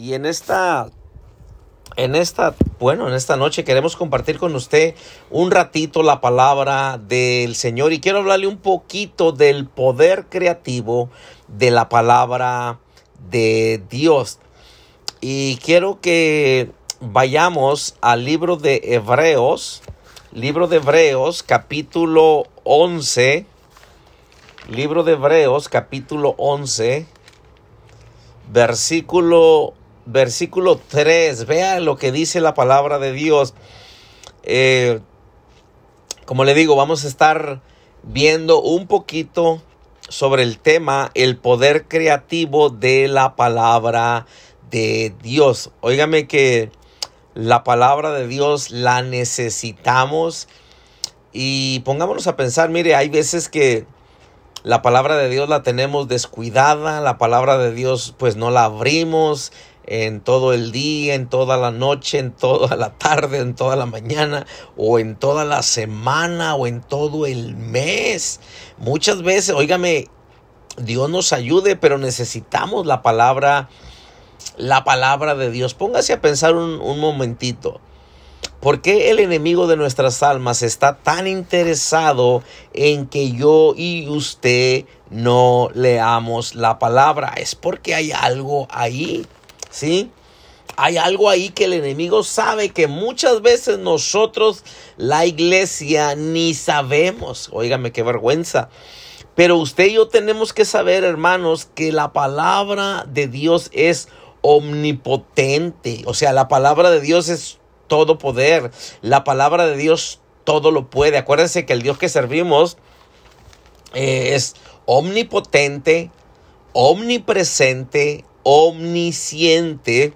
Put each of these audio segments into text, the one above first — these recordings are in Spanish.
Y en esta en esta, bueno, en esta noche queremos compartir con usted un ratito la palabra del Señor y quiero hablarle un poquito del poder creativo de la palabra de Dios. Y quiero que vayamos al libro de Hebreos, libro de Hebreos, capítulo 11, libro de Hebreos, capítulo 11, versículo versículo 3. Vea lo que dice la palabra de Dios. Eh, como le digo, vamos a estar viendo un poquito sobre el tema el poder creativo de la palabra de Dios. Óigame que la palabra de Dios la necesitamos y pongámonos a pensar, mire, hay veces que la palabra de Dios la tenemos descuidada, la palabra de Dios pues no la abrimos, en todo el día, en toda la noche, en toda la tarde, en toda la mañana, o en toda la semana, o en todo el mes. Muchas veces, óigame, Dios nos ayude, pero necesitamos la palabra, la palabra de Dios. Póngase a pensar un, un momentito. ¿Por qué el enemigo de nuestras almas está tan interesado en que yo y usted no leamos la palabra? Es porque hay algo ahí. ¿Sí? Hay algo ahí que el enemigo sabe que muchas veces nosotros, la iglesia, ni sabemos. Óigame, qué vergüenza. Pero usted y yo tenemos que saber, hermanos, que la palabra de Dios es omnipotente. O sea, la palabra de Dios es todo poder. La palabra de Dios todo lo puede. Acuérdense que el Dios que servimos eh, es omnipotente, omnipresente, omnisciente,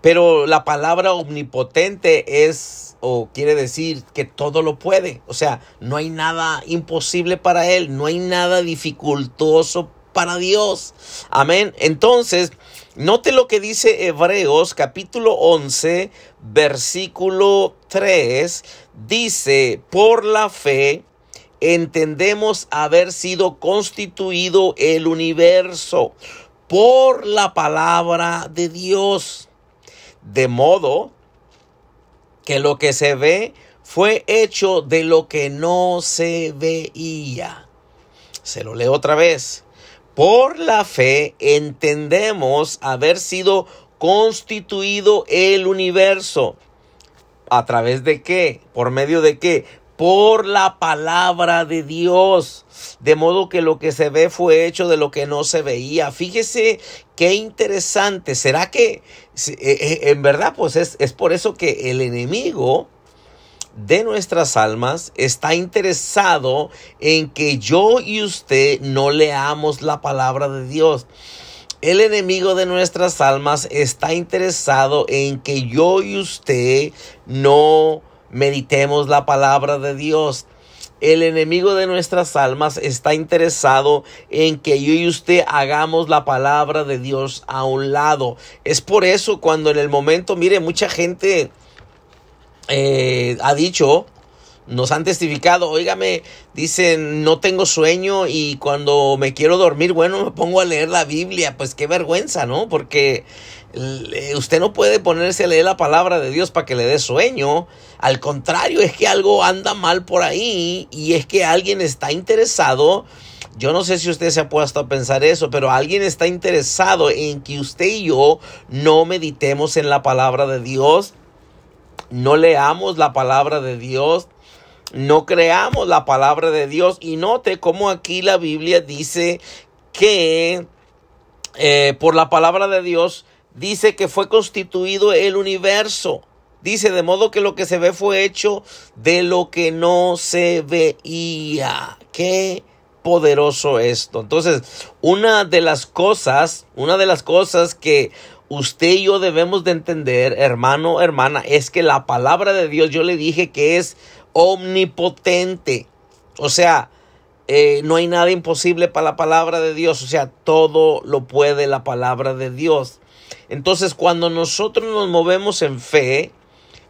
pero la palabra omnipotente es o quiere decir que todo lo puede. O sea, no hay nada imposible para él, no hay nada dificultoso para Dios. Amén. Entonces, note lo que dice Hebreos capítulo 11, versículo 3. Dice, por la fe entendemos haber sido constituido el universo por la palabra de Dios. De modo que lo que se ve fue hecho de lo que no se veía. Se lo leo otra vez. Por la fe entendemos haber sido constituido el universo. ¿A través de qué? ¿Por medio de qué? Por la palabra de Dios. De modo que lo que se ve fue hecho de lo que no se veía. Fíjese qué interesante. ¿Será que eh, eh, en verdad pues es, es por eso que el enemigo de nuestras almas está interesado en que yo y usted no leamos la palabra de Dios. El enemigo de nuestras almas está interesado en que yo y usted no meditemos la palabra de Dios. El enemigo de nuestras almas está interesado en que yo y usted hagamos la palabra de Dios a un lado. Es por eso cuando en el momento, mire, mucha gente eh, ha dicho, nos han testificado, oígame, dicen, no tengo sueño y cuando me quiero dormir, bueno, me pongo a leer la Biblia, pues qué vergüenza, ¿no? Porque usted no puede ponerse a leer la palabra de Dios para que le dé sueño. Al contrario, es que algo anda mal por ahí y es que alguien está interesado. Yo no sé si usted se ha puesto a pensar eso, pero alguien está interesado en que usted y yo no meditemos en la palabra de Dios, no leamos la palabra de Dios, no creamos la palabra de Dios. Y note cómo aquí la Biblia dice que eh, por la palabra de Dios dice que fue constituido el universo. Dice, de modo que lo que se ve fue hecho de lo que no se veía. Qué poderoso esto. Entonces, una de las cosas, una de las cosas que usted y yo debemos de entender, hermano, hermana, es que la palabra de Dios, yo le dije que es omnipotente. O sea, eh, no hay nada imposible para la palabra de Dios. O sea, todo lo puede la palabra de Dios. Entonces, cuando nosotros nos movemos en fe,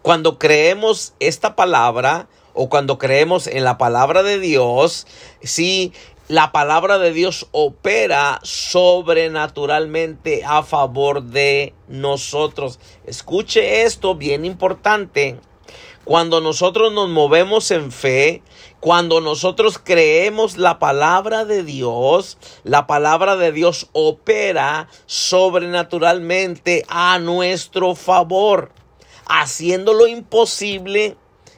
cuando creemos esta palabra o cuando creemos en la palabra de Dios, sí, la palabra de Dios opera sobrenaturalmente a favor de nosotros. Escuche esto, bien importante. Cuando nosotros nos movemos en fe, cuando nosotros creemos la palabra de Dios, la palabra de Dios opera sobrenaturalmente a nuestro favor, haciendo lo imposible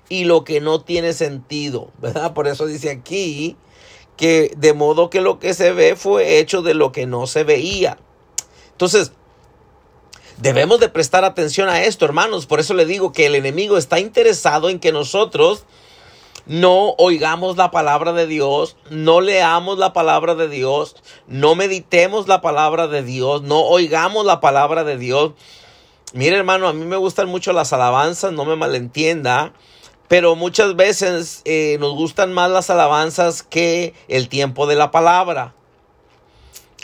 y lo que no tiene sentido, ¿verdad? Por eso dice aquí que de modo que lo que se ve fue hecho de lo que no se veía. Entonces, debemos de prestar atención a esto, hermanos. Por eso le digo que el enemigo está interesado en que nosotros no oigamos la palabra de Dios, no leamos la palabra de Dios, no meditemos la palabra de Dios, no oigamos la palabra de Dios. Mire hermano, a mí me gustan mucho las alabanzas, no me malentienda, pero muchas veces eh, nos gustan más las alabanzas que el tiempo de la palabra.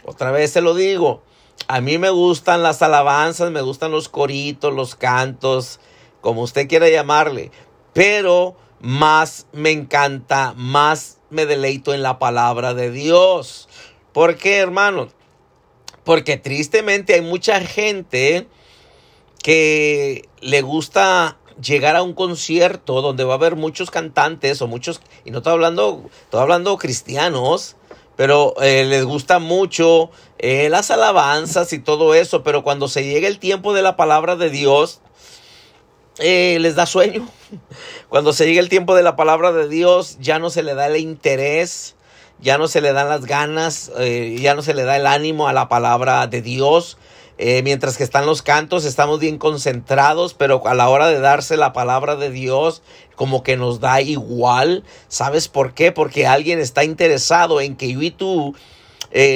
Otra vez se lo digo, a mí me gustan las alabanzas, me gustan los coritos, los cantos, como usted quiera llamarle, pero más me encanta, más me deleito en la palabra de Dios. ¿Por qué, hermano? Porque tristemente hay mucha gente que le gusta llegar a un concierto donde va a haber muchos cantantes o muchos, y no estoy hablando, estoy hablando cristianos, pero eh, les gusta mucho eh, las alabanzas y todo eso, pero cuando se llega el tiempo de la palabra de Dios, eh, les da sueño. Cuando se llega el tiempo de la palabra de Dios, ya no se le da el interés, ya no se le dan las ganas, eh, ya no se le da el ánimo a la palabra de Dios. Eh, mientras que están los cantos, estamos bien concentrados, pero a la hora de darse la palabra de Dios, como que nos da igual. ¿Sabes por qué? Porque alguien está interesado en que yo y tú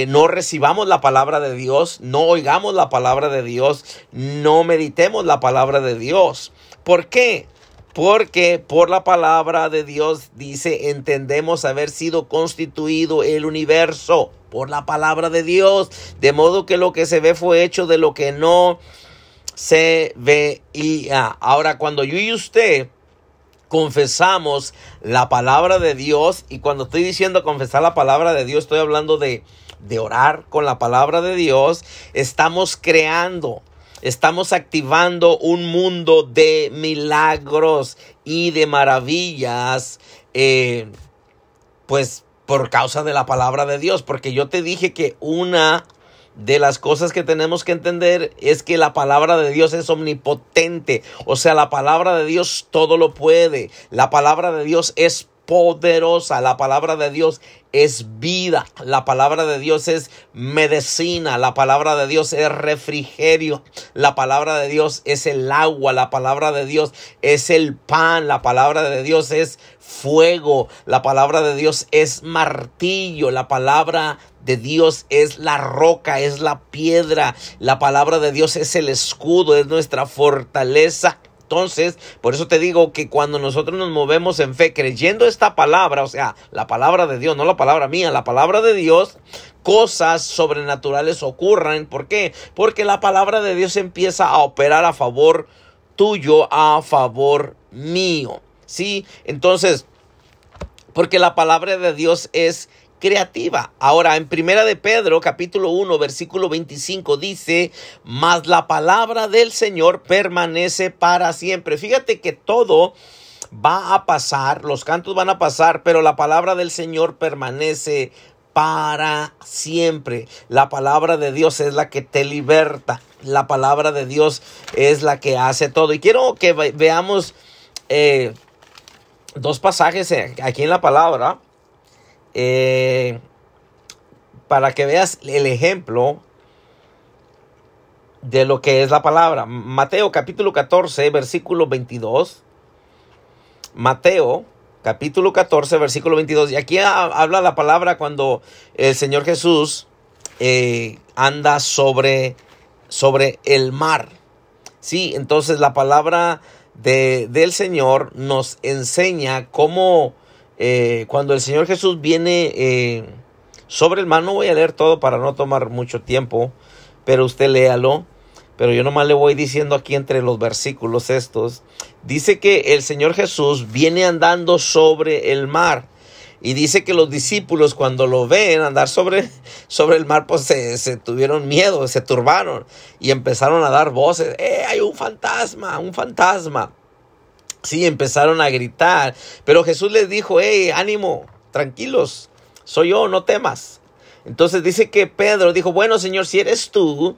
no recibamos la palabra de Dios, no oigamos la palabra de Dios, no meditemos la palabra de Dios. ¿Por qué? Porque por la palabra de Dios dice, entendemos haber sido constituido el universo por la palabra de Dios, de modo que lo que se ve fue hecho de lo que no se veía. Ahora, cuando yo y usted confesamos la palabra de Dios, y cuando estoy diciendo confesar la palabra de Dios, estoy hablando de, de orar con la palabra de Dios, estamos creando Estamos activando un mundo de milagros y de maravillas, eh, pues por causa de la palabra de Dios, porque yo te dije que una de las cosas que tenemos que entender es que la palabra de Dios es omnipotente, o sea, la palabra de Dios todo lo puede, la palabra de Dios es poderosa. La palabra de Dios es vida. La palabra de Dios es medicina. La palabra de Dios es refrigerio. La palabra de Dios es el agua. La palabra de Dios es el pan. La palabra de Dios es fuego. La palabra de Dios es martillo. La palabra de Dios es la roca, es la piedra. La palabra de Dios es el escudo, es nuestra fortaleza. Entonces, por eso te digo que cuando nosotros nos movemos en fe creyendo esta palabra, o sea, la palabra de Dios, no la palabra mía, la palabra de Dios, cosas sobrenaturales ocurran. ¿Por qué? Porque la palabra de Dios empieza a operar a favor tuyo, a favor mío. ¿Sí? Entonces, porque la palabra de Dios es creativa. Ahora, en Primera de Pedro, capítulo 1, versículo 25, dice, mas la palabra del Señor permanece para siempre. Fíjate que todo va a pasar, los cantos van a pasar, pero la palabra del Señor permanece para siempre. La palabra de Dios es la que te liberta. La palabra de Dios es la que hace todo. Y quiero que veamos eh, dos pasajes aquí en la palabra. Eh, para que veas el ejemplo de lo que es la palabra. Mateo capítulo 14, versículo 22. Mateo capítulo 14, versículo 22. Y aquí habla la palabra cuando el Señor Jesús eh, anda sobre, sobre el mar. Sí, entonces la palabra de, del Señor nos enseña cómo eh, cuando el Señor Jesús viene eh, sobre el mar, no voy a leer todo para no tomar mucho tiempo, pero usted léalo. Pero yo nomás le voy diciendo aquí entre los versículos estos. Dice que el Señor Jesús viene andando sobre el mar. Y dice que los discípulos cuando lo ven andar sobre, sobre el mar, pues se, se, tuvieron miedo, se turbaron y empezaron a dar voces. ¡Eh, hay un fantasma, un fantasma! Sí, empezaron a gritar. Pero Jesús les dijo, hey, ánimo, tranquilos, soy yo, no temas. Entonces dice que Pedro dijo, bueno Señor, si eres tú,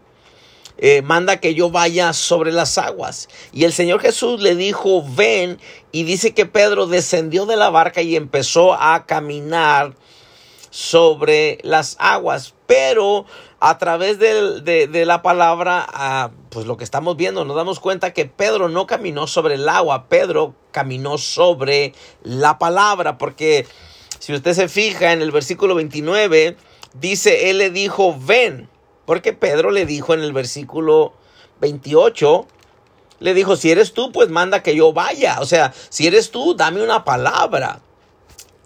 eh, manda que yo vaya sobre las aguas. Y el Señor Jesús le dijo, ven, y dice que Pedro descendió de la barca y empezó a caminar sobre las aguas. Pero a través de, la palabra, pues lo que estamos viendo, nos damos cuenta que Pedro no caminó sobre el agua, Pedro caminó sobre la palabra, porque si usted se fija en el versículo 29, dice, él le dijo, ven, porque Pedro le dijo en el versículo 28, le dijo, si eres tú, pues manda que yo vaya. O sea, si eres tú, dame una palabra.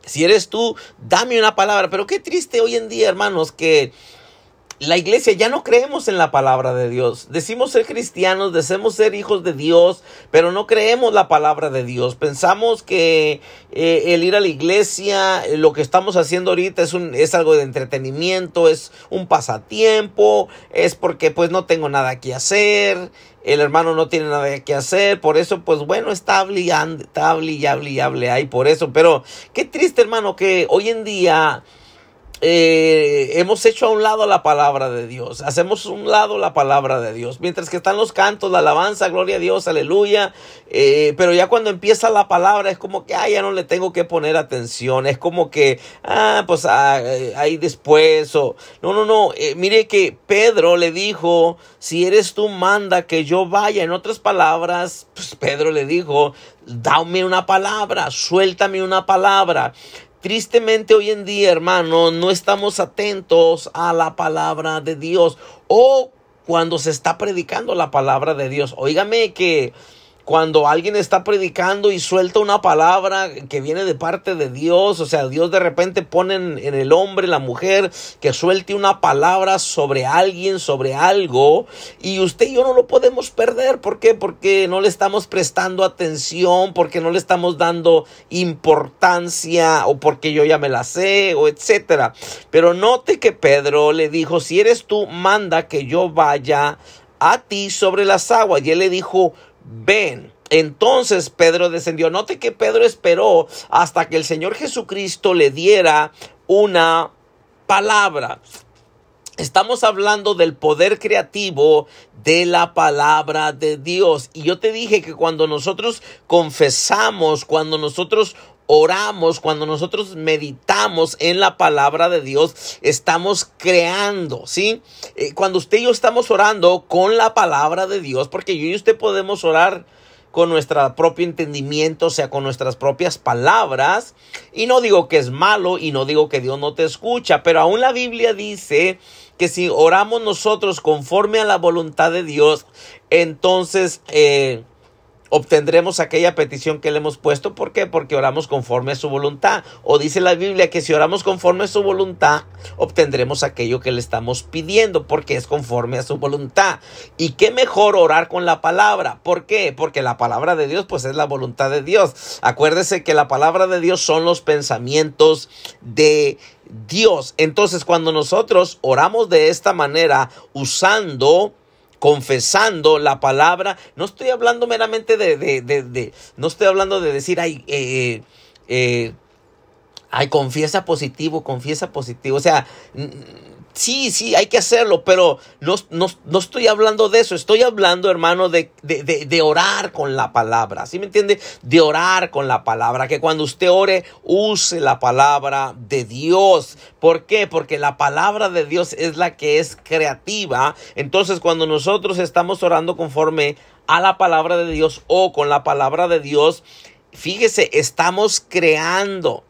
Si eres tú, dame una palabra. Pero qué triste hoy en día, hermanos, que la iglesia ya no creemos en la palabra de Dios. Decimos ser cristianos, decimos ser hijos de Dios, pero no creemos la palabra de Dios. Pensamos que eh, el ir a la iglesia, eh, lo que estamos haciendo ahorita es, un, es algo de entretenimiento, es un pasatiempo, es porque pues no tengo nada que hacer, el hermano no tiene nada que hacer, por eso pues bueno, está hablando, está hablando y hable ahí por eso. Pero qué triste hermano que hoy en día eh, hemos hecho a un lado la palabra de Dios, hacemos a un lado la palabra de Dios, mientras que están los cantos, la alabanza, gloria a Dios, aleluya, eh, pero ya cuando empieza la palabra es como que, ah, ya no le tengo que poner atención, es como que, ah, pues ah, eh, ahí después, o, no, no, no, mire que Pedro le dijo, si eres tú, manda que yo vaya, en otras palabras, pues Pedro le dijo, dame una palabra, suéltame una palabra. Tristemente hoy en día, hermano, no estamos atentos a la palabra de Dios o cuando se está predicando la palabra de Dios. Óigame que cuando alguien está predicando y suelta una palabra que viene de parte de Dios, o sea, Dios de repente pone en, el hombre, la mujer, que suelte una palabra sobre alguien, sobre algo, y usted y yo no lo podemos perder. ¿Por qué? Porque no le estamos prestando atención, porque no le estamos dando importancia, o porque yo ya me la sé, o etcétera. Pero note que Pedro le dijo, si eres tú, manda que yo vaya a ti sobre las aguas. Y él le dijo, ven. Entonces Pedro descendió. Note que Pedro esperó hasta que el Señor Jesucristo le diera una palabra. Estamos hablando del poder creativo de la palabra de Dios. Y yo te dije que cuando nosotros confesamos, cuando nosotros oramos, cuando nosotros meditamos en la palabra de Dios, estamos creando, ¿sí? Eh, cuando usted y yo estamos orando con la palabra de Dios, porque yo y usted podemos orar con nuestro propio entendimiento, o sea, con nuestras propias palabras. Y no digo que es malo y no digo que Dios no te escucha, pero aún la Biblia dice que si oramos nosotros conforme a la voluntad de Dios, entonces eh, obtendremos aquella petición que le hemos puesto. ¿Por qué? Porque oramos conforme a su voluntad. O dice la Biblia que si oramos conforme a su voluntad, obtendremos aquello que le estamos pidiendo, porque es conforme a su voluntad. Y qué mejor orar con la palabra. ¿Por qué? Porque la palabra de Dios, pues es la voluntad de Dios. Acuérdese que la palabra de Dios son los pensamientos de Dios. Entonces, cuando nosotros oramos de esta manera, usando confesando la palabra. No estoy hablando meramente de, de, de, no estoy hablando de decir, ay, eh, eh, ay, confiesa positivo, confiesa positivo. O sea, Sí, sí, hay que hacerlo, pero no, no, estoy hablando de eso, estoy hablando, hermano, de, de, de, orar con la palabra, ¿sí me entiende? De orar con la palabra, que cuando usted ore, use la palabra de Dios. ¿Por qué? Porque la palabra de Dios es la que es creativa. Entonces, cuando nosotros estamos orando conforme a la palabra de Dios o con la palabra de Dios, fíjese, estamos creando.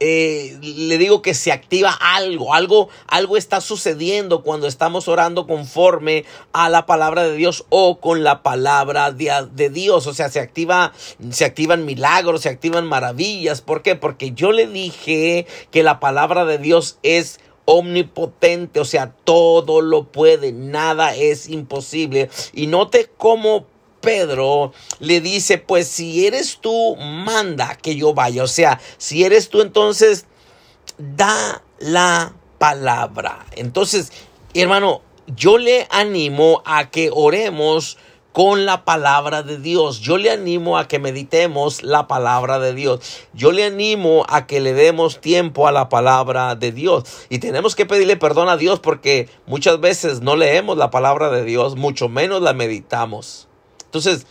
Eh, le digo que se activa algo, algo, algo está sucediendo cuando estamos orando conforme a la palabra de Dios o con la palabra de, de, Dios. O sea, se activa, se activan milagros, se activan maravillas. ¿Por qué? Porque yo le dije que la palabra de Dios es omnipotente, o sea, todo lo puede, nada es imposible. Y note cómo Pedro le dice, pues si eres tú, manda que yo vaya. O sea, si eres tú, entonces da la palabra. Entonces, hermano, yo le animo a que oremos con la palabra de Dios. Yo le animo a que meditemos la palabra de Dios. Yo le animo a que le demos tiempo a la palabra de Dios. Y tenemos que pedirle perdón a Dios porque muchas veces no leemos la palabra de Dios, mucho menos la meditamos. Entonces,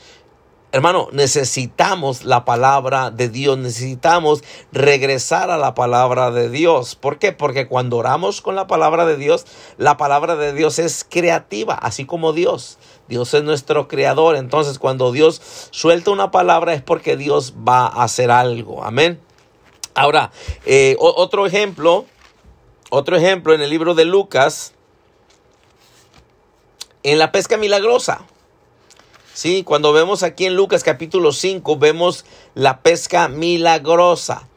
Hermano, necesitamos la palabra de Dios, necesitamos regresar a la palabra de Dios. ¿Por qué? Porque cuando oramos con la palabra de Dios, la palabra de Dios es creativa, así como Dios. Dios es nuestro creador. Entonces, cuando Dios suelta una palabra es porque Dios va a hacer algo. Amén. Ahora, eh, otro ejemplo, otro ejemplo en el libro de Lucas, en la pesca milagrosa. Sí, cuando vemos aquí en Lucas capítulo 5, vemos la pesca milagrosa.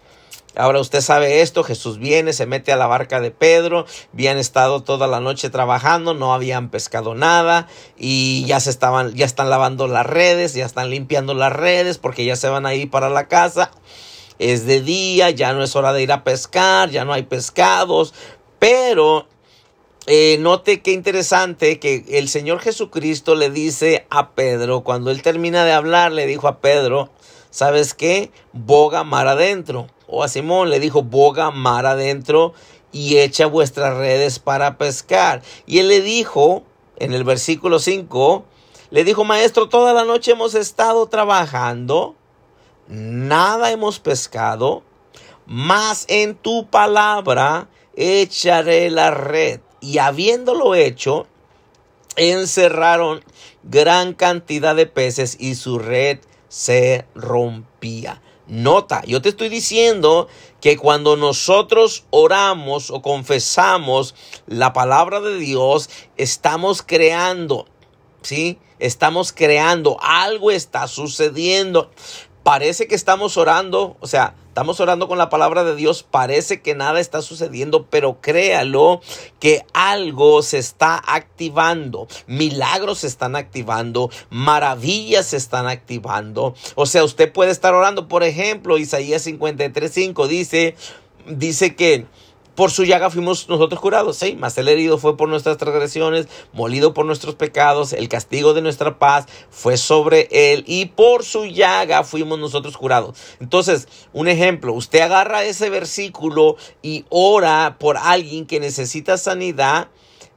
Ahora usted sabe esto, Jesús viene, se mete a la barca de Pedro, habían estado toda la noche trabajando, no habían pescado nada y ya se estaban, ya están lavando las redes, ya están limpiando las redes porque ya se van a ir para la casa. Es de día, ya no es hora de ir a pescar, ya no hay pescados, pero eh, note qué interesante que el Señor Jesucristo le dice a Pedro, cuando él termina de hablar, le dijo a Pedro, ¿sabes qué? Boga mar adentro. O a Simón le dijo, boga mar adentro y echa vuestras redes para pescar. Y él le dijo, en el versículo 5, le dijo, maestro, toda la noche hemos estado trabajando, nada hemos pescado, mas en tu palabra echaré la red y habiéndolo hecho, encerraron gran cantidad de peces y su red se rompía. Nota, yo te estoy diciendo que cuando nosotros oramos o confesamos la palabra de Dios, estamos creando, ¿sí? Estamos creando, algo está sucediendo. Parece que estamos orando, o sea, Estamos orando con la palabra de Dios, parece que nada está sucediendo, pero créalo que algo se está activando, milagros se están activando, maravillas se están activando. O sea, usted puede estar orando, por ejemplo, Isaías 53:5 dice dice que por su llaga fuimos nosotros curados, sí, mas el herido fue por nuestras transgresiones, molido por nuestros pecados, el castigo de nuestra paz fue sobre él y por su llaga fuimos nosotros curados. Entonces, un ejemplo, usted agarra ese versículo y ora por alguien que necesita sanidad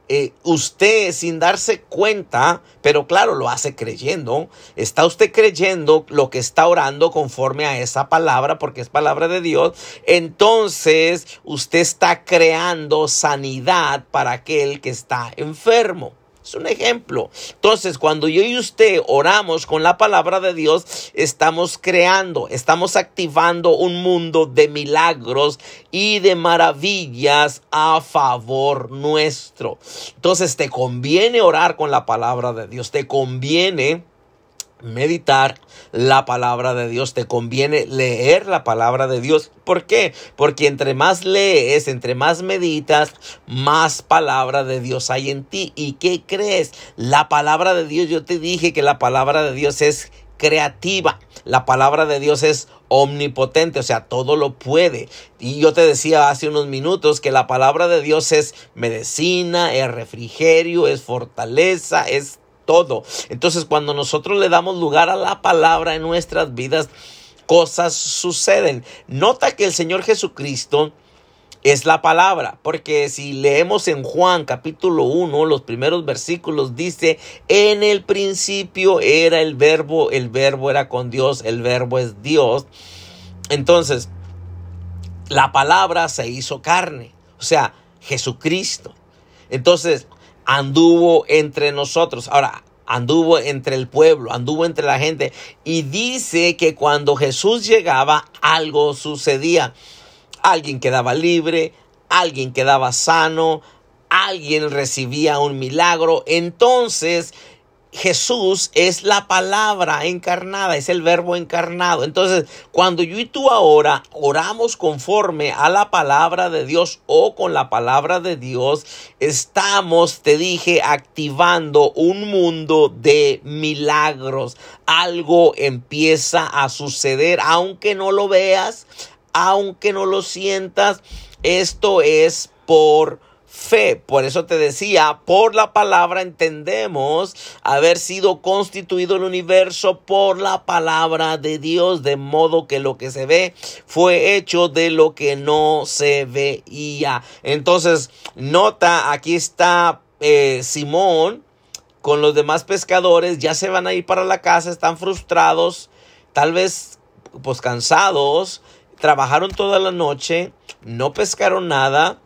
eh, usted sin darse cuenta, pero claro, lo hace creyendo, está usted creyendo lo que está orando conforme a esa palabra, porque es palabra de Dios, entonces usted está creando sanidad para aquel que está enfermo. Es un ejemplo. Entonces, cuando yo y usted oramos con la palabra de Dios, estamos creando, estamos activando un mundo de milagros y de maravillas a favor nuestro. Entonces, te conviene orar con la palabra de Dios, te conviene meditar la palabra de Dios, te conviene leer la palabra de Dios. ¿Por qué? Porque entre más lees, entre más meditas, más palabra de Dios hay en ti. ¿Y qué crees? La palabra de Dios, yo te dije que la palabra de Dios es creativa. La palabra de Dios es omnipotente, o sea, todo lo puede. Y yo te decía hace unos minutos que la palabra de Dios es medicina, es refrigerio, es fortaleza, es todo. Entonces, cuando nosotros le damos lugar a la palabra en nuestras vidas, cosas suceden. Nota que el Señor Jesucristo es la palabra, porque si leemos en Juan capítulo 1, los primeros versículos dice, en el principio era el verbo, el verbo era con Dios, el verbo es Dios. Entonces, la palabra se hizo carne, o sea, Jesucristo. Entonces, anduvo entre nosotros. Ahora, anduvo entre el pueblo, anduvo entre la gente. Y dice que cuando Jesús llegaba, algo sucedía. Alguien quedaba libre, alguien quedaba sano, alguien recibía un milagro. Entonces Jesús es la palabra encarnada, es el verbo encarnado. Entonces, cuando yo y tú ahora oramos conforme a la palabra de Dios o con la palabra de Dios, estamos, te dije, activando un mundo de milagros. Algo empieza a suceder, aunque no lo veas, aunque no lo sientas. Esto es por fe. Por eso te decía, por la palabra entendemos haber sido constituido el universo por la palabra de Dios, de modo que lo que se ve fue hecho de lo que no se veía. Entonces, nota, aquí está eh, Simón con los demás pescadores, ya se van a ir para la casa, están frustrados, tal vez pues cansados, trabajaron toda la noche, no pescaron nada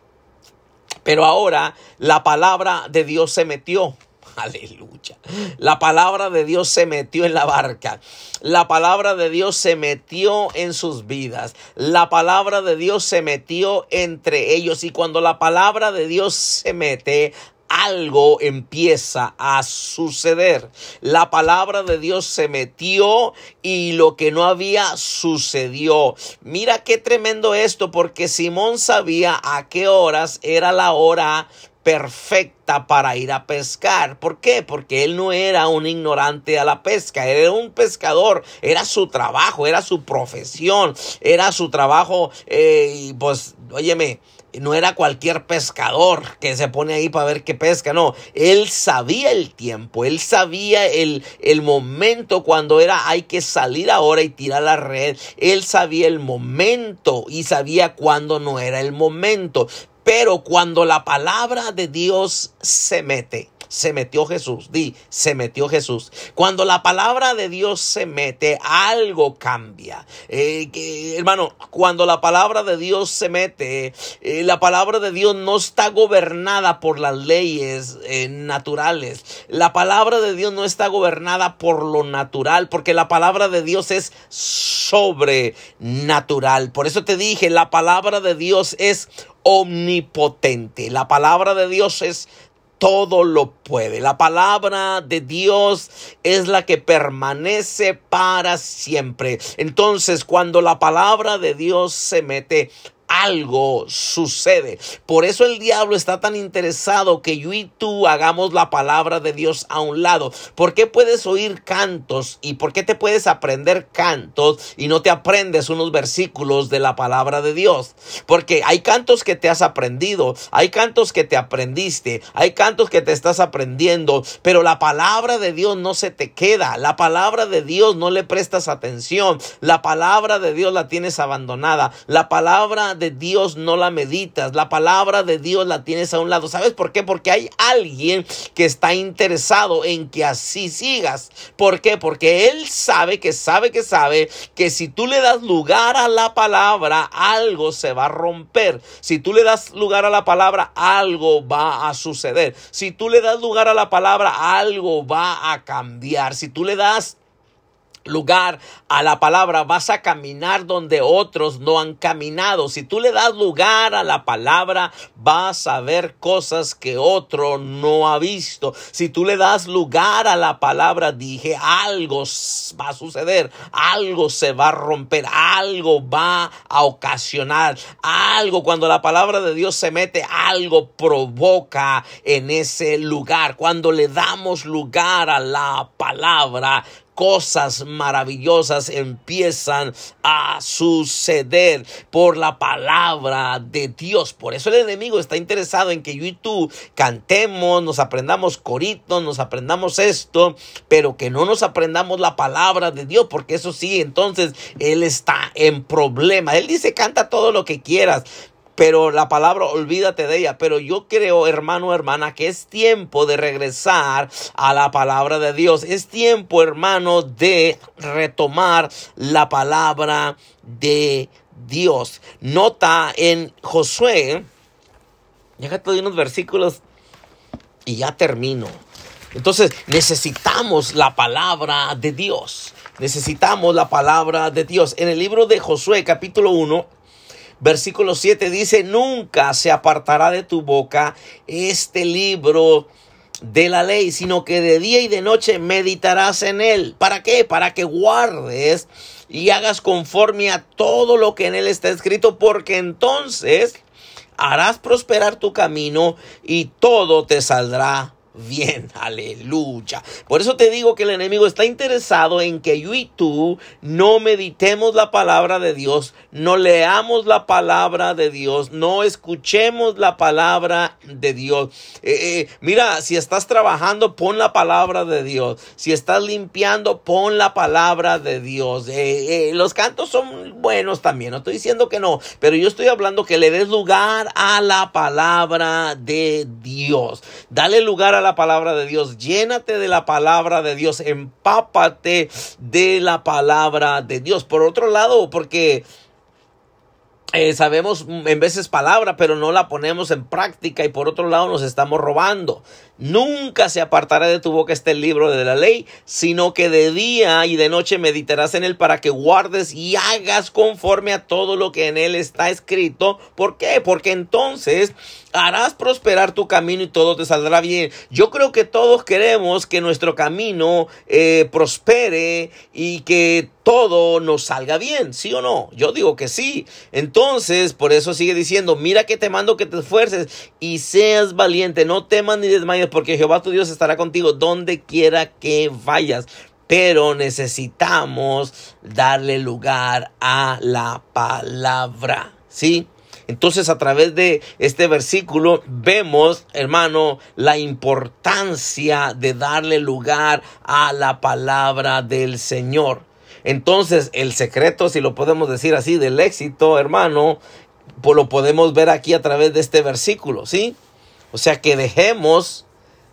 pero ahora la palabra de Dios se metió. Aleluya. La palabra de Dios se metió en la barca. La palabra de Dios se metió en sus vidas. La palabra de Dios se metió entre ellos. Y cuando la palabra de Dios se mete, algo empieza a suceder. La palabra de Dios se metió y lo que no había sucedió. Mira qué tremendo esto porque Simón sabía a qué horas era la hora perfecta para ir a pescar. ¿Por qué? Porque él no era un ignorante a la pesca, era un pescador, era su trabajo, era su profesión, era su trabajo, eh, pues, óyeme, no era cualquier pescador que se pone ahí para ver qué pesca, no, él sabía el tiempo, él sabía el, el momento cuando era hay que salir ahora y tirar la red, él sabía el momento y sabía cuándo no era el momento, pero cuando la palabra de Dios se mete, se metió Jesús. Di, se metió Jesús. Cuando la palabra de Dios se mete, algo cambia. Eh, hermano, cuando la palabra de Dios se mete, eh, la palabra de Dios no está gobernada por las leyes eh, naturales. La palabra de Dios no está gobernada por lo natural, porque la palabra de Dios es sobrenatural. Por eso te dije, la palabra de Dios es omnipotente. La palabra de Dios es todo lo puede. La palabra de Dios es la que permanece para siempre. Entonces, cuando la palabra de Dios se mete, algo sucede. Por eso el diablo está tan interesado que yo y tú hagamos la palabra de Dios a un lado. ¿Por qué puedes oír cantos y por qué te puedes aprender cantos y no te aprendes unos versículos de la palabra de Dios? Porque hay cantos que te has aprendido, hay cantos que te aprendiste, hay cantos que te estás aprendiendo, pero la palabra de Dios no se te queda, la palabra de Dios no le prestas atención, la palabra de Dios la tienes abandonada, la palabra de Dios no la meditas, la palabra de Dios la tienes a un lado. ¿Sabes por qué? Porque hay alguien que está interesado en que así sigas. ¿Por qué? Porque él sabe que sabe que sabe que si tú le das lugar a la palabra, algo se va a romper. Si tú le das lugar a la palabra, algo va a suceder. Si tú le das lugar a la palabra, algo va a cambiar. Si tú le das lugar a la palabra, vas a caminar donde otros no han caminado. Si tú le das lugar a la palabra, vas a ver cosas que otro no ha visto. Si tú le das lugar a la palabra, dije, algo va a suceder, algo se va a romper, algo va a ocasionar, algo cuando la palabra de Dios se mete, algo provoca en ese lugar. Cuando le damos lugar a la palabra, cosas maravillosas empiezan a suceder por la palabra de Dios. Por eso el enemigo está interesado en que yo y tú cantemos, nos aprendamos coritos, nos aprendamos esto, pero que no nos aprendamos la palabra de Dios, porque eso sí, entonces él está en problema. Él dice, canta todo lo que quieras, pero la palabra olvídate de ella. Pero yo creo, hermano, hermana, que es tiempo de regresar a la palabra de Dios. Es tiempo, hermano, de retomar la palabra de Dios. Nota en Josué, ya te unos versículos y ya termino. Entonces necesitamos la palabra de Dios. Necesitamos la palabra de Dios. En el libro de Josué capítulo 1 Versículo 7 dice, nunca se apartará de tu boca este libro de la ley, sino que de día y de noche meditarás en él. ¿Para qué? Para que guardes y hagas conforme a todo lo que en él está escrito, porque entonces harás prosperar tu camino y todo te saldrá bien. Aleluya. Por eso te digo que el enemigo está interesado en que yo y tú no meditemos la palabra de Dios, no leamos la palabra de Dios, no escuchemos la palabra de Dios. Eh, eh, mira, si estás trabajando, pon la palabra de Dios. Si estás limpiando, pon la palabra de Dios. Eh, los cantos son buenos también, no estoy diciendo que no, pero yo estoy hablando que le des lugar a la palabra de Dios. Dale lugar a la palabra de Dios, llénate de la palabra de Dios, empápate de la palabra de Dios. Por otro lado, porque eh, sabemos en veces palabra, pero no la ponemos en práctica y por otro lado nos estamos robando. Nunca se apartará de tu boca este libro de la ley, sino que de día y de noche meditarás en él para que guardes y hagas conforme a todo lo que en él está escrito. ¿Por qué? Porque entonces harás prosperar tu camino y todo te saldrá bien. Yo creo que todos queremos que nuestro camino eh, prospere y que todo nos salga bien, ¿sí o no? Yo digo que sí. Entonces, por eso sigue diciendo, mira que te mando que te esfuerces y seas valiente, no temas ni desmayes, porque Jehová tu Dios estará contigo donde quiera que vayas. Pero necesitamos darle lugar a la palabra, ¿sí? Entonces a través de este versículo vemos, hermano, la importancia de darle lugar a la palabra del Señor. Entonces el secreto, si lo podemos decir así, del éxito, hermano, pues lo podemos ver aquí a través de este versículo, ¿sí? O sea que dejemos,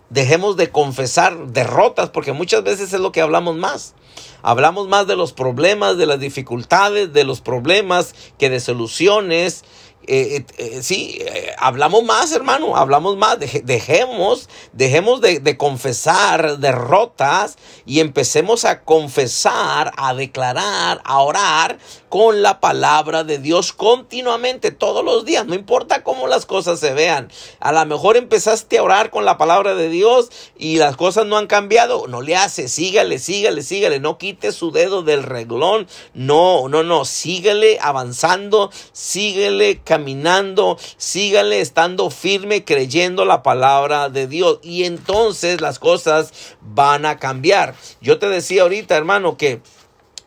dejemos de confesar derrotas, porque muchas veces es lo que hablamos más. Hablamos más de los problemas, de las dificultades, de los problemas que de soluciones eh, eh, eh, sí, hablamos más, hermano, hablamos más. dejemos, dejemos de, de, confesar derrotas y empecemos a confesar, a declarar, a orar con la palabra de Dios continuamente, todos los días, no importa cómo las cosas se vean. A lo mejor empezaste a orar con la palabra de Dios y las cosas no han cambiado. No le hace, sígale, sígale, sígale, no quite su dedo del reglón. No, no, no, sígale avanzando, sígale caminando, sígale estando firme creyendo la palabra de Dios y entonces las cosas van a cambiar. Yo te decía ahorita, hermano, que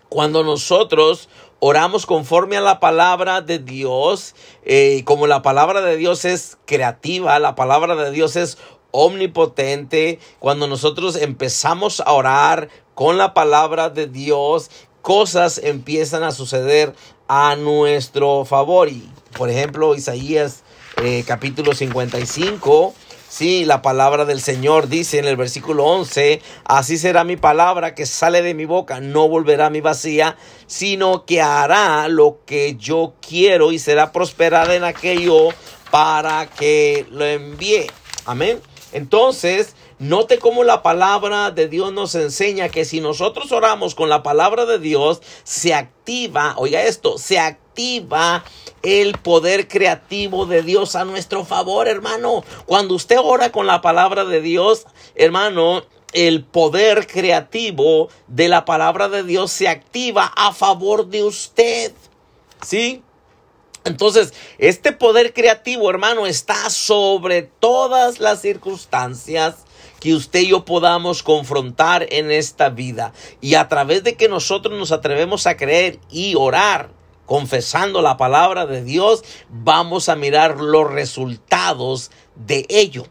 cuando nosotros oramos conforme a la palabra de Dios, eh, como la palabra de Dios es creativa, la palabra de Dios es omnipotente, cuando nosotros empezamos a orar con la palabra de Dios, cosas empiezan a suceder a nuestro favor. Y, por ejemplo, Isaías eh, capítulo 55. Sí, la palabra del Señor dice en el versículo 11, así será mi palabra que sale de mi boca, no volverá a mi vacía, sino que hará lo que yo quiero y será prosperada en aquello para que lo envíe. Amén. Entonces, Note cómo la palabra de Dios nos enseña que si nosotros oramos con la palabra de Dios, se activa, oiga esto, se activa el poder creativo de Dios a nuestro favor, hermano. Cuando usted ora con la palabra de Dios, hermano, el poder creativo de la palabra de Dios se activa a favor de usted. ¿Sí? Entonces, este poder creativo, hermano, está sobre todas las circunstancias que usted y yo podamos confrontar en esta vida. Y a través de que nosotros nos atrevemos a creer y orar, confesando la palabra de Dios, vamos a mirar los resultados de ello.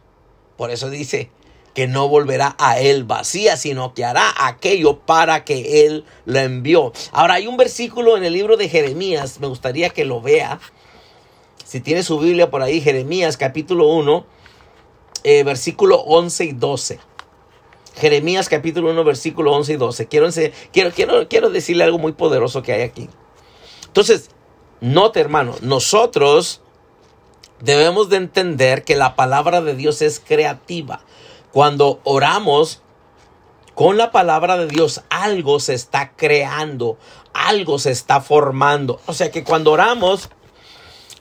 Por eso dice que no volverá a él vacía, sino que hará aquello para que él lo envió. Ahora hay un versículo en el libro de Jeremías, me gustaría que lo vea. Si tiene su Biblia por ahí, Jeremías capítulo 1 eh, versículo 11 y 12. Jeremías capítulo 1, versículo 11 y 12. Quiero, quiero, quiero, quiero decirle algo muy poderoso que hay aquí. Entonces, note hermano, nosotros debemos de entender que la palabra de Dios es creativa. Cuando oramos con la palabra de Dios, algo se está creando, algo se está formando. O sea que cuando oramos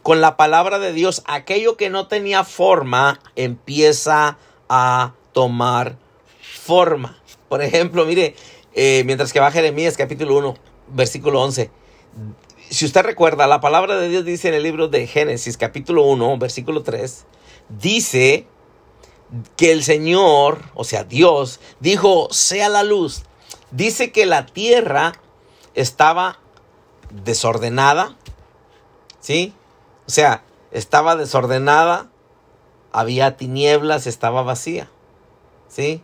con la palabra de Dios, aquello que no tenía forma empieza a tomar forma. Por ejemplo, mire, eh, mientras que va Jeremías capítulo 1, versículo 11. Si usted recuerda, la palabra de Dios dice en el libro de Génesis capítulo 1, versículo 3, dice, que el Señor, o sea, Dios, dijo, sea la luz. Dice que la tierra estaba desordenada, ¿sí? O sea, estaba desordenada, había tinieblas, estaba vacía, ¿sí?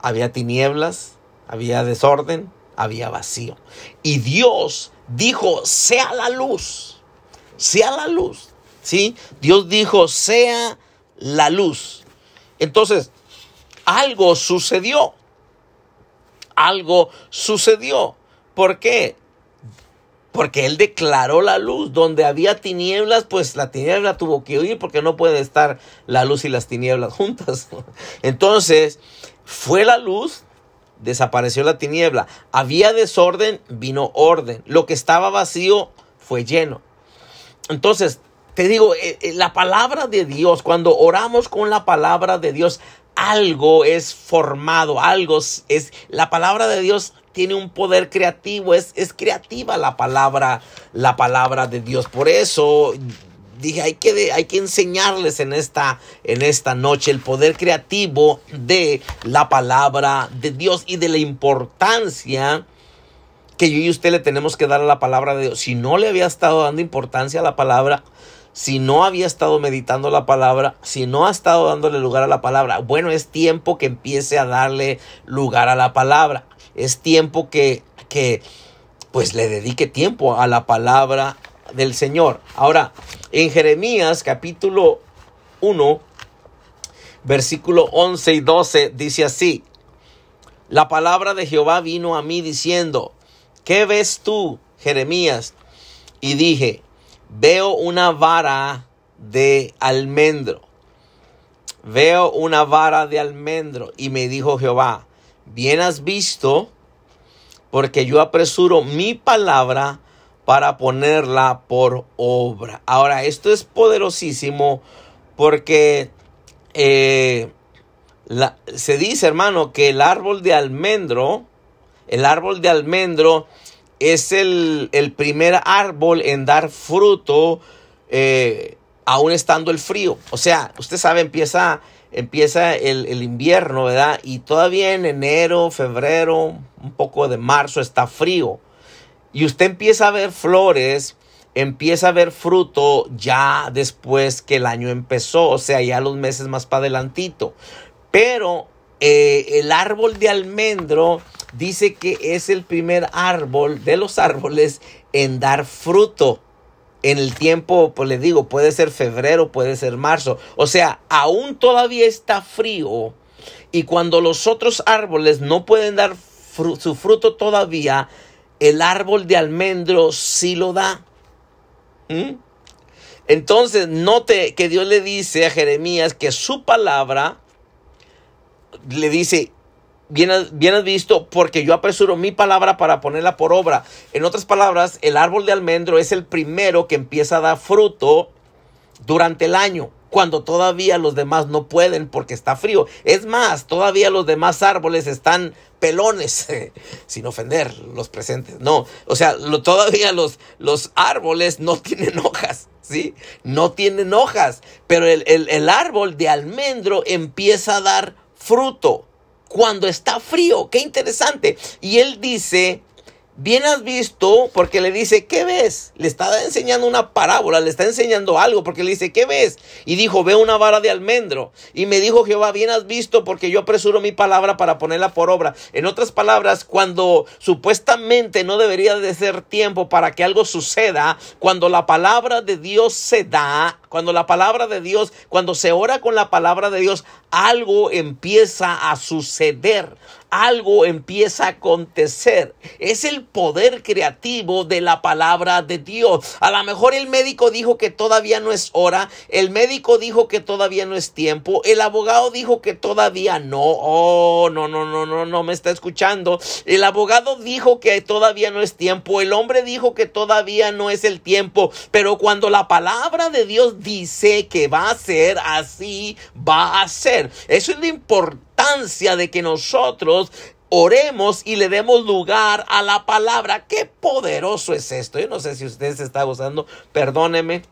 Había tinieblas, había desorden, había vacío. Y Dios dijo, sea la luz, sea la luz, ¿sí? Dios dijo, sea la luz. Entonces, algo sucedió. Algo sucedió. ¿Por qué? Porque Él declaró la luz. Donde había tinieblas, pues la tiniebla tuvo que huir porque no puede estar la luz y las tinieblas juntas. Entonces, fue la luz, desapareció la tiniebla. Había desorden, vino orden. Lo que estaba vacío fue lleno. Entonces, te digo, eh, eh, la palabra de Dios, cuando oramos con la palabra de Dios, algo es formado, algo es, la palabra de Dios tiene un poder creativo, es, es creativa la palabra, la palabra de Dios. Por eso dije, hay que, hay que enseñarles en esta, en esta noche el poder creativo de la palabra de Dios y de la importancia que yo y usted le tenemos que dar a la palabra de Dios. Si no le había estado dando importancia a la palabra, si no había estado meditando la palabra, si no ha estado dándole lugar a la palabra, bueno, es tiempo que empiece a darle lugar a la palabra. Es tiempo que, que pues le dedique tiempo a la palabra del Señor. Ahora, en Jeremías capítulo 1, versículo 11 y 12 dice así, la palabra de Jehová vino a mí diciendo, ¿qué ves tú, Jeremías? Y dije, veo una vara de almendro. Veo una vara de almendro. Y me dijo Jehová, bien has visto, porque yo apresuro mi palabra para ponerla por obra. Ahora, esto es poderosísimo porque eh, se dice, hermano, que el árbol de almendro, el árbol de almendro es el, primer árbol en dar fruto eh, aún estando el frío. O sea, usted sabe, empieza, empieza el, el, invierno, ¿verdad? Y todavía en enero, febrero, un poco de marzo está frío. Y usted empieza a ver flores, empieza a ver fruto ya después que el año empezó, o sea, ya los meses más para adelantito. Pero eh, el árbol de almendro dice que es el primer árbol de los árboles en dar fruto. En el tiempo, pues le digo, puede ser febrero, puede ser marzo. O sea, aún todavía está frío. Y cuando los otros árboles no pueden dar su fruto todavía, el árbol de almendro sí lo da. ¿Mm? Entonces, note que Dios le dice a Jeremías que su palabra le dice, bien, bien has visto, porque yo apresuro mi palabra para ponerla por obra. En otras palabras, el árbol de almendro es el primero que empieza a dar fruto durante el año cuando todavía los demás no pueden porque está frío. Es más, todavía los demás árboles están pelones, sin ofender los presentes. No, o sea, todavía los, los árboles no tienen hojas. ¿Sí? No tienen hojas, pero el, el árbol de almendro empieza a dar fruto cuando está frío. Qué interesante. Y él dice, bien has visto, porque le dice, ¿qué ves? Le está enseñando una parábola, le está enseñando algo, porque le dice, ¿qué ves? Y dijo, veo una vara de almendro. Y me dijo Jehová, bien has visto, porque yo apresuro mi palabra para ponerla por obra. En otras palabras, cuando supuestamente no debería de ser tiempo para que algo suceda, cuando la palabra de Dios se da, cuando la palabra de Dios, cuando se ora con la palabra de Dios, algo empieza a suceder algo empieza a acontecer. Es el poder creativo de la palabra de Dios. A lo mejor el médico dijo que todavía no es hora, el médico dijo que todavía no es tiempo, el abogado dijo que todavía no. Oh, no, no, no, no, no me está escuchando. El abogado dijo que todavía no es tiempo, el hombre dijo que todavía no es el tiempo, pero cuando la palabra de Dios dice que va a ser así, va a ser. Eso es lo importante de que nosotros oremos y le demos lugar a la palabra. Qué poderoso es esto. Yo no sé si usted se está gozando, perdóneme.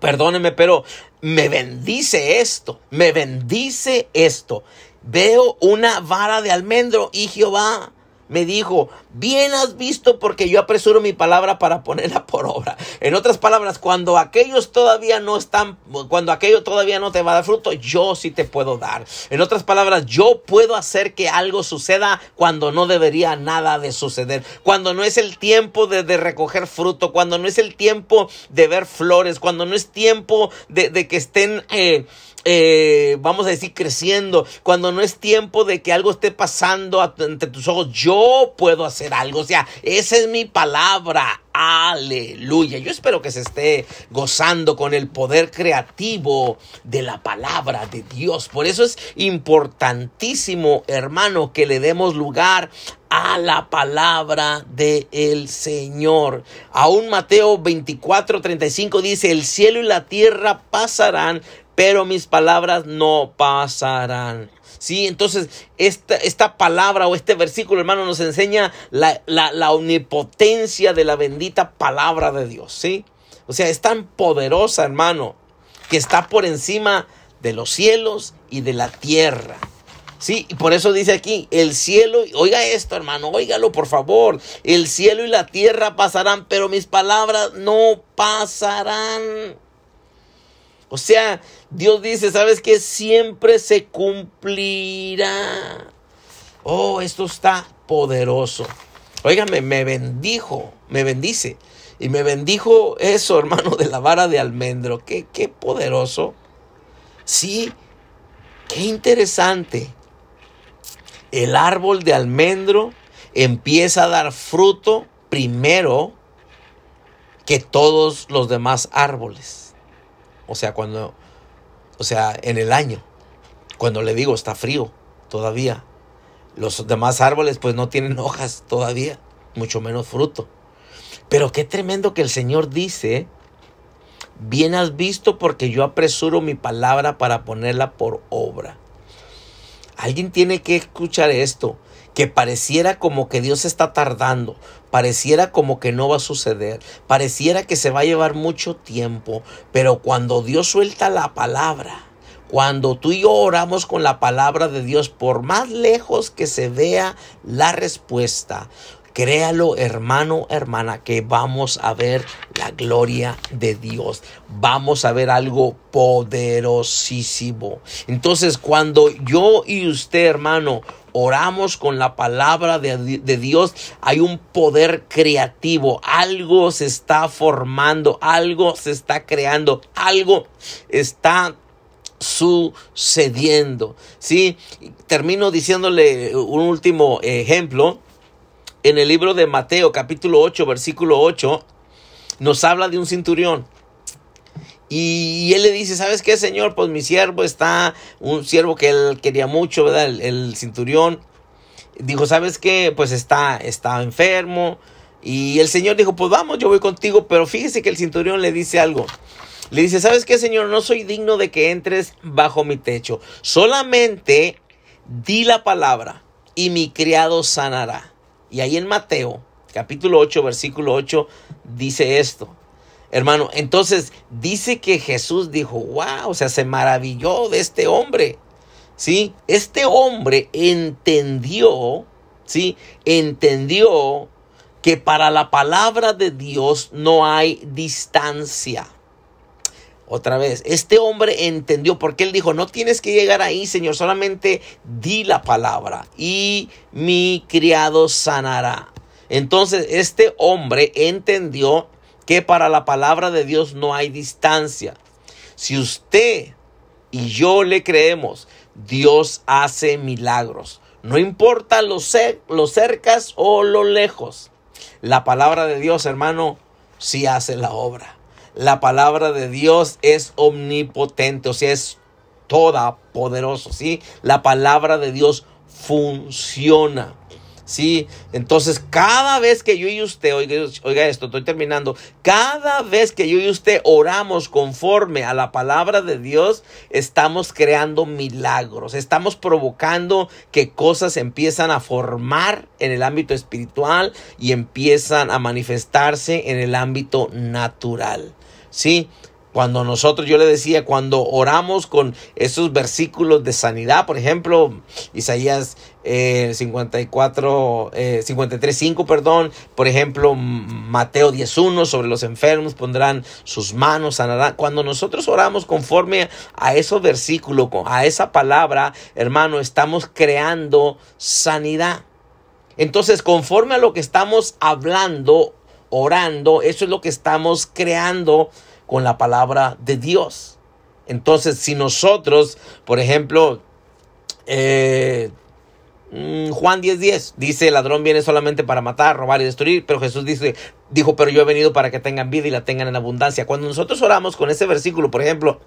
perdóneme, pero me bendice esto, me bendice esto. Veo una vara de almendro y Jehová me dijo, bien has visto porque yo apresuro mi palabra para ponerla por obra. En otras palabras, cuando aquellos todavía no están, cuando aquello todavía no te va a dar fruto, yo sí te puedo dar. En otras palabras, yo puedo hacer que algo suceda cuando no debería nada de suceder. Cuando no es el tiempo de, recoger fruto, cuando no es el tiempo de ver flores, cuando no es tiempo de, que estén... Eh, eh, vamos a decir, creciendo, cuando no es tiempo de que algo esté pasando entre tus ojos, yo puedo hacer algo. O sea, esa es mi palabra. Aleluya. Yo espero que se esté gozando con el poder creativo de la palabra de Dios. Por eso es importantísimo, hermano, que le demos lugar a la palabra del el Señor. Aún Mateo 24, 35 dice, el cielo y la tierra pasarán, pero mis palabras no pasarán. Sí, entonces esta, esta palabra o este versículo, hermano, nos enseña la, la, omnipotencia de la bendita palabra de Dios. Sí, o sea, es tan poderosa, hermano, que está por encima de los cielos y de la tierra. Sí, y por eso dice aquí, el cielo, oiga esto hermano, óigalo por favor, el cielo y la tierra pasarán, pero mis palabras no pasarán. O sea, Dios dice, ¿sabes qué? Siempre se cumplirá. Oh, esto está poderoso. Óigame, me bendijo, me bendice. Y me bendijo eso, hermano, de la vara de almendro. Qué, qué poderoso. Sí, qué interesante. El árbol de almendro empieza a dar fruto primero que todos los demás árboles. O sea, cuando, o sea, en el año, cuando le digo está frío todavía. Los demás árboles pues no tienen hojas todavía, mucho menos fruto. Pero qué tremendo que el Señor dice, bien has visto porque yo apresuro mi palabra para ponerla por obra. Alguien tiene que escuchar esto que pareciera como que Dios está tardando, pareciera como que no va a suceder, pareciera que se va a llevar mucho tiempo, pero cuando Dios suelta la palabra, cuando tú y yo oramos con la palabra de Dios, por más lejos que se vea la respuesta, Créalo, hermano, hermana, que vamos a ver la gloria de Dios. Vamos a ver algo poderosísimo. Entonces, cuando yo y usted, hermano, oramos con la palabra de, de, Dios, hay un poder creativo, algo se está formando, algo se está creando, algo está sucediendo. Sí, termino diciéndole un último ejemplo en el libro de Mateo capítulo 8 versículo 8 nos habla de un cinturión. Y él le dice, ¿sabes qué, señor? Pues mi siervo está, un siervo que él quería mucho, ¿verdad? El, cinturión. Dijo, ¿sabes qué? Pues está, está enfermo. Y el señor dijo, pues vamos, yo voy contigo. Pero fíjese que el cinturión le dice algo. Le dice, ¿sabes qué, señor? No soy digno de que entres bajo mi techo. Solamente di la palabra y mi criado sanará. Y ahí en Mateo, capítulo 8, versículo 8, dice esto. Hermano, entonces dice que Jesús dijo, wow, o sea, se maravilló de este hombre. ¿Sí? Este hombre entendió, ¿sí? Entendió que para la palabra de Dios no hay distancia. Otra vez, este hombre entendió porque él dijo, no tienes que llegar ahí, Señor, solamente di la palabra y mi criado sanará. Entonces, este hombre entendió que para la palabra de Dios no hay distancia. Si usted y yo le creemos, Dios hace milagros. No importa lo, lo cercas o lo lejos. La palabra de Dios, hermano, sí hace la obra la palabra de Dios es omnipotente, o sea, es toda poderoso, ¿sí? La palabra de Dios funciona. Sí, entonces cada vez que yo y usted, oiga, esto, estoy terminando, cada vez que yo y usted oramos conforme a la palabra de Dios, estamos creando milagros, estamos provocando que cosas empiezan a formar en el ámbito espiritual y empiezan a manifestarse en el ámbito natural. Sí, Cuando nosotros, yo le decía, cuando oramos con esos versículos de sanidad, por ejemplo, Isaías 54, eh, 53, eh, 5, perdón, por ejemplo, Mateo 10.1, sobre los enfermos pondrán sus manos, sanarán. Cuando nosotros oramos conforme a esos versículos, a esa palabra, hermano, estamos creando sanidad. Entonces, conforme a lo que estamos hablando, orando, eso es lo que estamos creando con la palabra de Dios. Entonces, si nosotros, por ejemplo, eh, Juan 10:10 10, dice, el ladrón viene solamente para matar, robar y destruir, pero Jesús dice, dijo, pero yo he venido para que tengan vida y la tengan en abundancia. Cuando nosotros oramos con ese versículo, por ejemplo,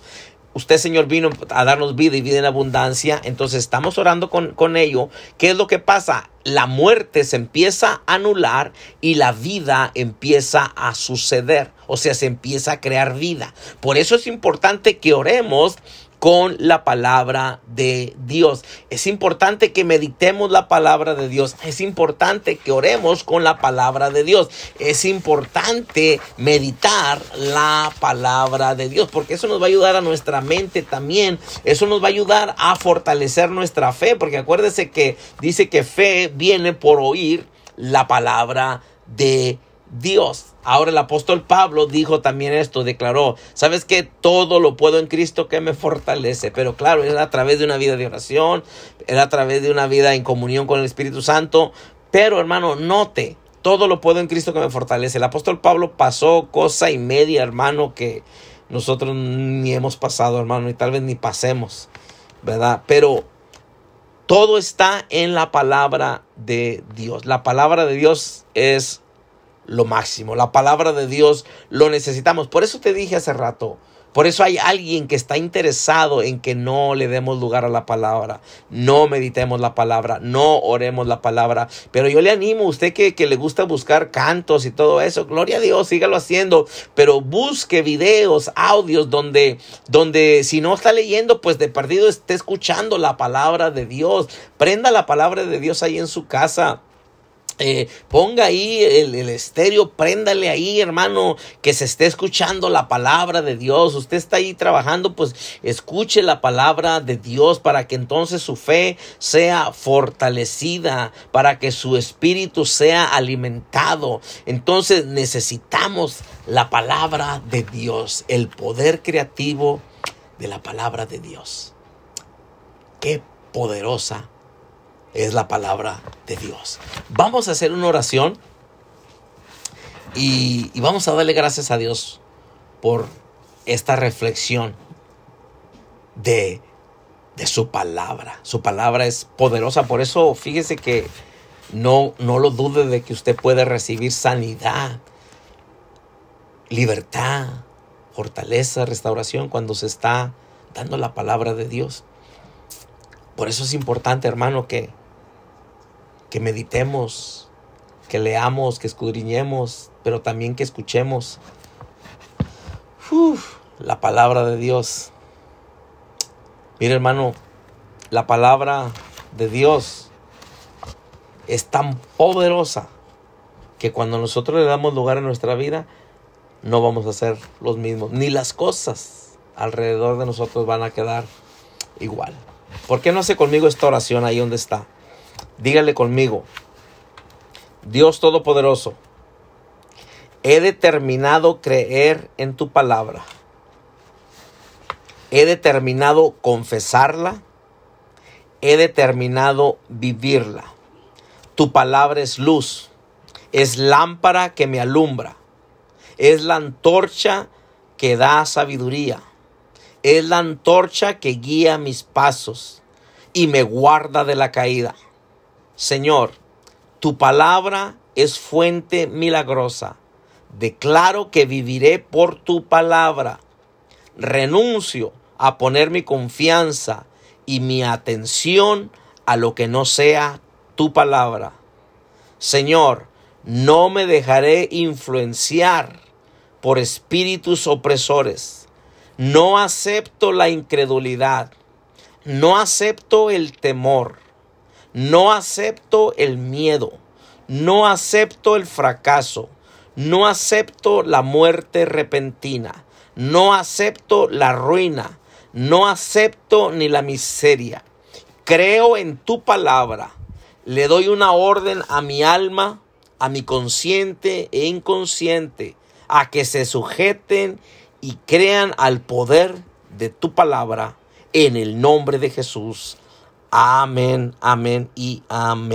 usted Señor vino a darnos vida y vida en abundancia, entonces estamos orando con, con ello. ¿Qué es lo que pasa? La muerte se empieza a anular y la vida empieza a suceder, o sea, se empieza a crear vida. Por eso es importante que oremos con la palabra de Dios. Es importante que meditemos la palabra de Dios. Es importante que oremos con la palabra de Dios. Es importante meditar la palabra de Dios porque eso nos va a ayudar a nuestra mente también. Eso nos va a ayudar a fortalecer nuestra fe porque acuérdese que dice que fe viene por oír la palabra de Dios. Ahora el apóstol Pablo dijo también esto, declaró, sabes que todo lo puedo en Cristo que me fortalece, pero claro, era a través de una vida de oración, era a través de una vida en comunión con el Espíritu Santo, pero hermano, note, todo lo puedo en Cristo que me fortalece. El apóstol Pablo pasó cosa y media, hermano, que nosotros ni hemos pasado, hermano, y tal vez ni pasemos, ¿verdad? Pero todo está en la palabra de Dios. La palabra de Dios es lo máximo. La palabra de Dios lo necesitamos. Por eso te dije hace rato. Por eso hay alguien que está interesado en que no le demos lugar a la palabra, no meditemos la palabra, no oremos la palabra. Pero yo le animo a usted que, que le gusta buscar cantos y todo eso, gloria a Dios, sígalo haciendo, pero busque videos, audios donde, donde si no está leyendo, pues de perdido esté escuchando la palabra de Dios. Prenda la palabra de Dios ahí en su casa. Eh, ponga ahí el, el, estéreo, préndale ahí, hermano, que se esté escuchando la palabra de Dios. Usted está ahí trabajando, pues escuche la palabra de Dios para que entonces su fe sea fortalecida, para que su espíritu sea alimentado. Entonces necesitamos la palabra de Dios, el poder creativo de la palabra de Dios. Qué poderosa es la palabra de Dios. Vamos a hacer una oración y, vamos a darle gracias a Dios por esta reflexión de, de su palabra. Su palabra es poderosa, por eso fíjese que no, no lo dude de que usted puede recibir sanidad, libertad, fortaleza, restauración cuando se está dando la palabra de Dios. Por eso es importante, hermano, que, que meditemos, que leamos, que escudriñemos, pero también que escuchemos la palabra de Dios. Mire hermano, la palabra de Dios es tan poderosa que cuando nosotros le damos lugar a nuestra vida, no vamos a ser los mismos, ni las cosas alrededor de nosotros van a quedar igual. ¿Por qué no hace conmigo esta oración ahí donde está? Dígale conmigo, Dios Todopoderoso, he determinado creer en tu palabra. He determinado confesarla. He determinado vivirla. Tu palabra es luz. Es lámpara que me alumbra. Es la antorcha que da sabiduría. Es la antorcha que guía mis pasos y me guarda de la caída. Señor, tu palabra es fuente milagrosa. Declaro que viviré por tu palabra. Renuncio a poner mi confianza y mi atención a lo que no sea tu palabra. Señor, no me dejaré influenciar por espíritus opresores. No acepto la incredulidad. No acepto el temor. No acepto el miedo. No acepto el fracaso. No acepto la muerte repentina. No acepto la ruina. No acepto ni la miseria. Creo en tu palabra. Le doy una orden a mi alma, a mi consciente e inconsciente, a que se sujeten y crean al poder de tu palabra en el nombre de Jesús. Amén, amén y amén.